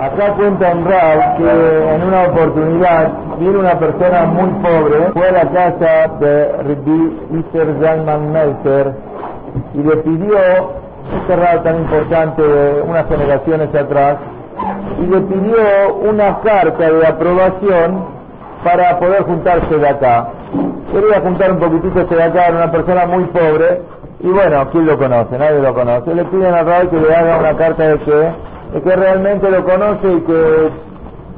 Acá cuenta un Rab que en una oportunidad vino una persona muy pobre, fue a la casa de Rabbi Zalman Meltzer y le pidió, este Rab tan importante de unas generaciones atrás, y le pidió una carta de aprobación para poder juntarse de acá. Quería juntar un poquitito de acá, era una persona muy pobre, y bueno, ¿quién lo conoce? Nadie lo conoce. Le piden a Rab que le haga una carta de que es que realmente lo conoce y que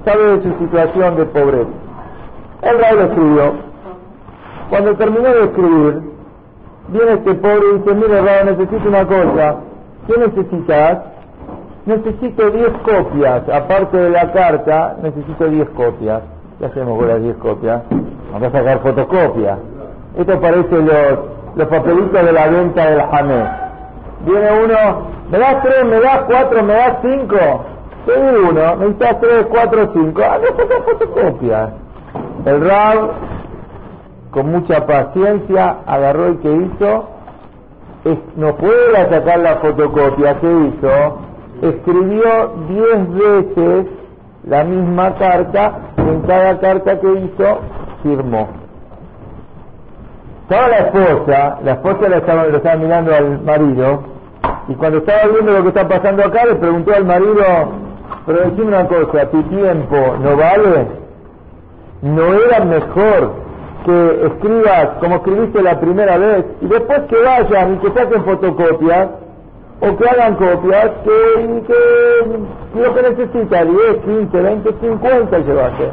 sabe de su situación de pobreza. El rey lo escribió. Cuando terminó de escribir, viene este pobre y dice, mire Rao, necesito una cosa. ¿Qué necesitas? Necesito 10 copias. Aparte de la carta, necesito 10 copias. ¿Qué hacemos con las 10 copias? Vamos a sacar fotocopias. Esto parece los, los papelitos de la venta del jamés. Viene uno, me das tres, me das cuatro, me das cinco. Te uno, me das tres, cuatro, cinco. Ah, no saca fotocopia. El Rab, con mucha paciencia, agarró y que hizo, no puede sacar la fotocopia, ¿qué hizo? Escribió diez veces la misma carta y en cada carta que hizo firmó. Estaba la esposa, la esposa la estaba, lo estaba mirando al marido, y cuando estaba viendo lo que está pasando acá, le preguntó al marido, pero decime una cosa, ¿tu tiempo no vale? ¿No era mejor que escribas como escribiste la primera vez y después que vayan y que saquen fotocopias o que hagan copias que, que, lo que necesita 10, 15, 20, 50 llevase?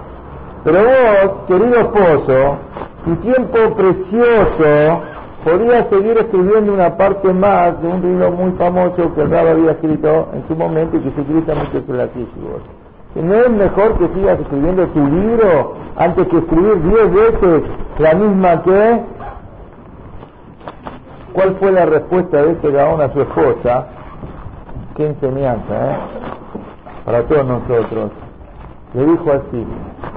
Pero vos, querido esposo, tu tiempo precioso podía seguir escribiendo una parte más de un libro muy famoso que Rab había escrito en su momento y que se utiliza mucho sobre la ¿No es mejor que sigas escribiendo tu libro antes que escribir diez veces la misma que? ¿Cuál fue la respuesta de este Gaón a su esposa? Qué enseñanza, ¿eh? Para todos nosotros. Le dijo así,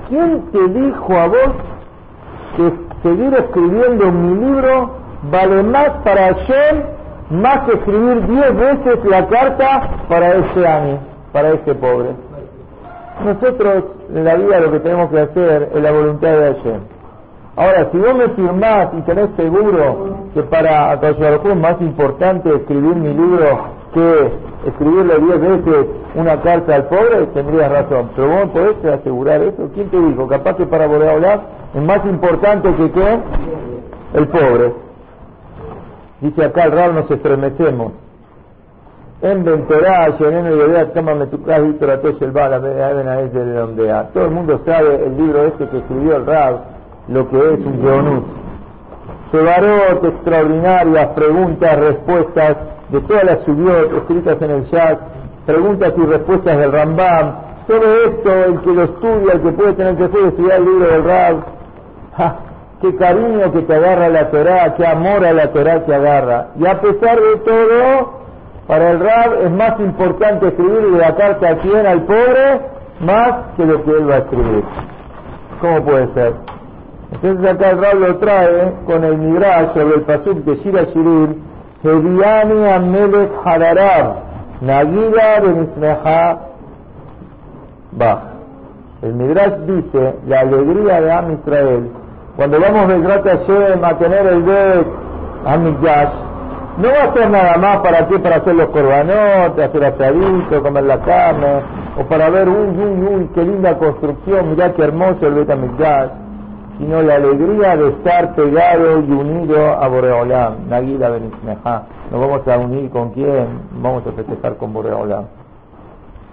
¿quién te dijo a vos que seguir escribiendo mi libro vale más para Hashem más que escribir diez veces la carta para ese año, para ese pobre. Nosotros en la vida lo que tenemos que hacer es la voluntad de Hashem. Ahora, si vos me firmás y tenés seguro que para Akash más importante escribir mi libro que escribirle diez veces una carta al pobre, tendrías razón. Pero vos podés asegurar eso. ¿Quién te dijo? Capaz que para volver a hablar es más importante que qué? El pobre. Dice acá el Rab, nos estremecemos. En Ventorá, en el Yodea, tómame tu casa, Víctor Atosh, el Bala, de donde a. Todo el mundo sabe el libro este que escribió el Rab, lo que es un Yonut. Sebarot, extraordinarias preguntas, respuestas de todas las subió escritas en el chat, preguntas y respuestas del Rambam. Todo esto, el que lo estudia, el que puede tener que hacer estudiar el libro del Rab, qué cariño que te agarra la Torah, qué amor a la Torah que agarra. Y a pesar de todo, para el Rab es más importante escribir la carta a quien, al pobre, más que lo que él va a escribir. ¿Cómo puede ser? Entonces acá el Rab lo trae con el Midrash sobre el pasuk de Shira Shirim, Hediani Amelech Hadarab, Nagida Benismeha Bach. El Midrash dice, la alegría de Am Israel cuando vamos de Grata a tener el Bet Amigash, no va a ser nada más para qué, para hacer los corbanotes, hacer asaditos, comer la carne, o para ver, uy, uy, uy, qué linda construcción, mirá qué hermoso el Bet Amigash, sino la alegría de estar pegado y unido a Boreolam, Naguila Benismeja. Nos vamos a unir con quién, vamos a festejar con Boreolam.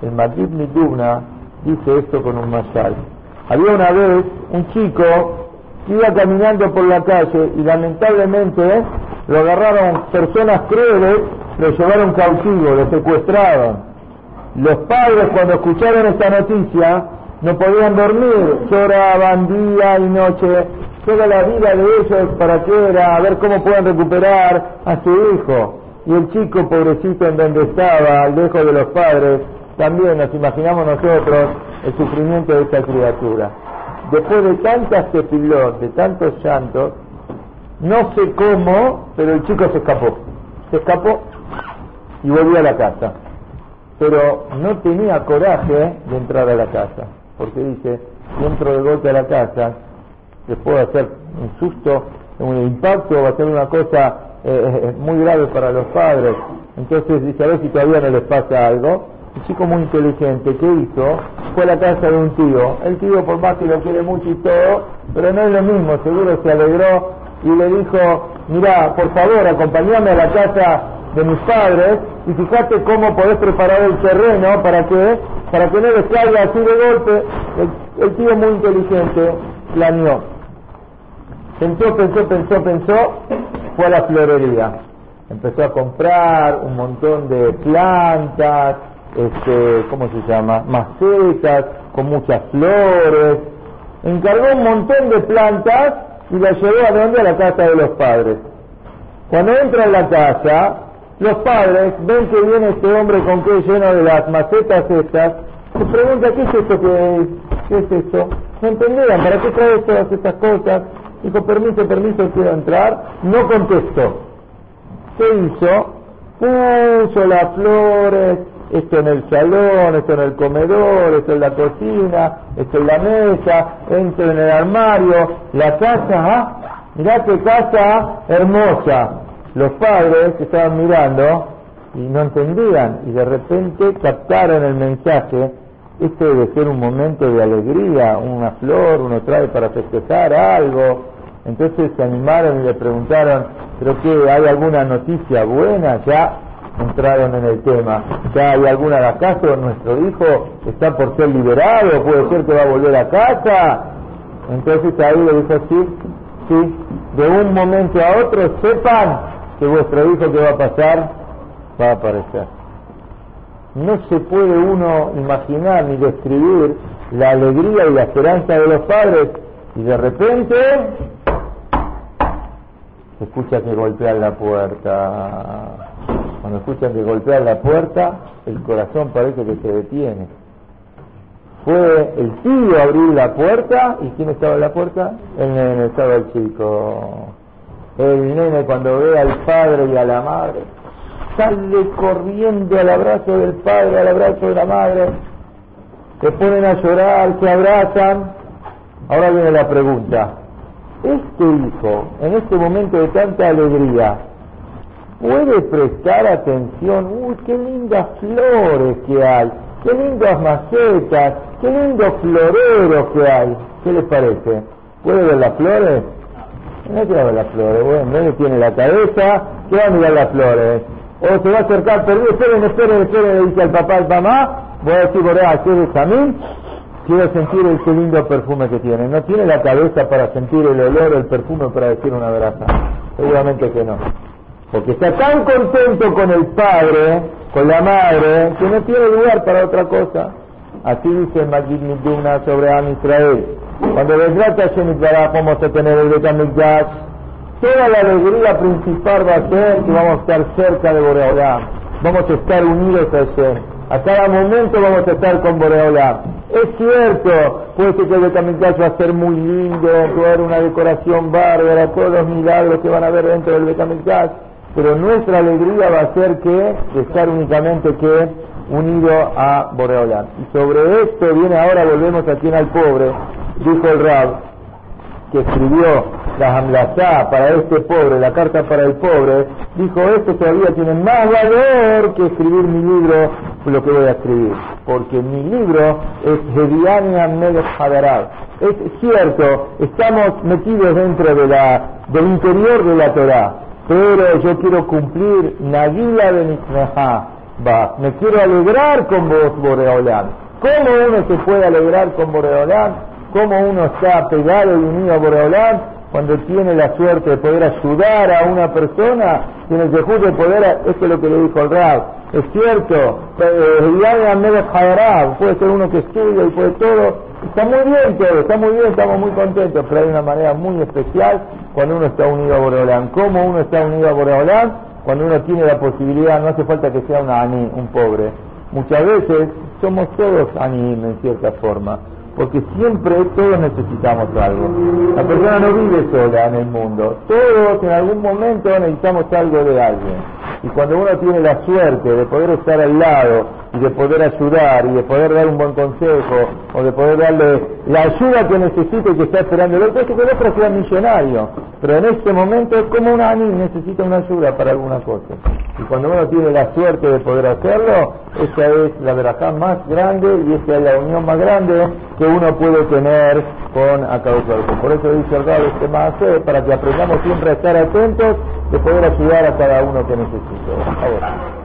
El Magid Midubna dice esto con un mashal. Había una vez un chico iba caminando por la calle y lamentablemente lo agarraron personas crueles, lo llevaron cautivo, lo secuestraron. Los padres cuando escucharon esta noticia no podían dormir, lloraban día y noche, toda la vida de ellos para qué era, a ver cómo pueden recuperar a su hijo. Y el chico pobrecito en donde estaba, lejos de los padres, también nos imaginamos nosotros el sufrimiento de esta criatura después de tantas tefilot, de tantos llantos, no sé cómo, pero el chico se escapó. Se escapó y volvió a la casa. pero no tenía coraje de entrar a la casa, porque dice, si entro de golpe a la casa, les puedo hacer un susto, un impacto, va a ser una cosa eh, eh, muy grave para los padres. Entonces dice, a ver si todavía no les pasa algo. Un chico muy inteligente, ¿qué hizo? Fue a la casa de un tío. El tío, por más que lo quiere mucho y todo, pero no es lo mismo, seguro se alegró y le dijo, mira, por favor, acompáñame a la casa de mis padres y fíjate cómo podés preparar el terreno para que para que no les caiga así de golpe. El, el tío muy inteligente planeó. Pensó, pensó, pensó, pensó, fue a la florería. Empezó a comprar un montón de plantas, este, ¿cómo se llama? Macetas con muchas flores. Encargó un montón de plantas y las llevó a donde? A la casa de los padres. Cuando entra en la casa, los padres ven que viene este hombre con que lleno de las macetas estas, se pregunta, ¿qué es esto que es? ¿Qué es esto? No entendían, ¿para qué traes todas estas cosas? Dijo, permiso, permiso, quiero entrar. No contestó. ¿Qué hizo? Puso las flores, esto en el salón, esto en el comedor, esto en la cocina, esto en la mesa, esto en el armario, la casa, ¿ah? mirá qué casa hermosa. Los padres estaban mirando y no entendían y de repente captaron el mensaje, este debe ser un momento de alegría, una flor, uno trae para festejar algo. Entonces se animaron y le preguntaron, ¿pero qué? ¿Hay alguna noticia buena? Ya entraron en el tema. ¿Ya hay alguna acaso? ¿Nuestro hijo está por ser liberado? ¿Puede ser que va a volver a casa? Entonces ahí le dijo, sí, sí, de un momento a otro sepan que vuestro hijo que va a pasar va a aparecer. No se puede uno imaginar ni describir la alegría y la esperanza de los padres y de repente escucha que golpean la puerta. Cuando escuchan que golpean la puerta, el corazón parece que se detiene. Fue el tío a abrir la puerta y ¿quién estaba en la puerta? El nene, estaba el chico. El nene cuando ve al padre y a la madre, sale corriendo al abrazo del padre, al abrazo de la madre, se ponen a llorar, se abrazan. Ahora viene la pregunta, este hijo, en este momento de tanta alegría, puede prestar atención, uy, qué lindas flores que hay, qué lindas macetas, qué lindos floreros que hay. ¿Qué les parece? ¿Puede ver las flores? No quiere ver las flores, bueno, no tiene la cabeza, ¿qué va a mirar las flores? O se va a acercar, pero esperen, esperen, esperen, le dice al papá, al mamá, voy a decir, voy a hacer examen, quiero sentir ese lindo perfume que tiene. No tiene la cabeza para sentir el olor, el perfume para decir una veraza. Seguramente que no. Porque está tan contento con el padre, con la madre, que no tiene lugar para otra cosa. Así dice Magid Miduna sobre Am Israel. Cuando vendrá Hashem vamos a tener el Betamikdash, toda la alegría principal va a ser que vamos a estar cerca de Boreolam. Vamos a estar unidos a Hashem. A cada momento vamos a estar con Boreolam. Es cierto, puede ser que el Betamikdash va a ser muy lindo, va a haber una decoración bárbara, todos los milagros que van a haber dentro del Betamikdash, pero nuestra alegría va a ser que estar únicamente que unido a Boreolam. Y sobre esto viene ahora, volvemos aquí en al pobre, dijo el Rab, que escribió la Hamlazá para este pobre, la carta para el pobre, dijo esto todavía tiene más valor que escribir mi libro, lo que voy a escribir, porque mi libro es Hediania Melech Hadarab. Es cierto, estamos metidos dentro de la, del interior de la Torah, pero yo quiero cumplir Nagila de va, me quiero alegrar con vos, Boreolán. ¿Cómo uno se puede alegrar con Boreolán? ¿Cómo uno está pegado y unido a Boreolán cuando tiene la suerte de poder ayudar a una persona? Tiene el de poder, esto es lo que le dijo el Rab. Es cierto, eh, puede ser uno que estudia y puede todo, Está muy bien todo, está muy bien, estamos muy contentos, pero hay una manera muy especial cuando uno está unido a Boreolán. ¿Cómo uno está unido a Boreolán? Cuando uno tiene la posibilidad, no hace falta que sea una ani, un pobre. Muchas veces somos todos anim en cierta forma, porque siempre todos necesitamos algo. La persona no vive sola en el mundo, todos en algún momento necesitamos algo de alguien. Y cuando uno tiene la suerte de poder estar al lado y de poder ayudar y de poder dar un buen consejo o de poder darle la ayuda que necesita y que está esperando el otro, que el otro sea millonario. Pero en este momento es como un ani necesita una ayuda para alguna cosa. Y cuando uno tiene la suerte de poder hacerlo, esa es la verajá más grande y esa es la unión más grande que uno puede tener con Akadosh Por eso dice el Rab este más para que aprendamos siempre a estar atentos de poder ayudar a cada uno que necesite.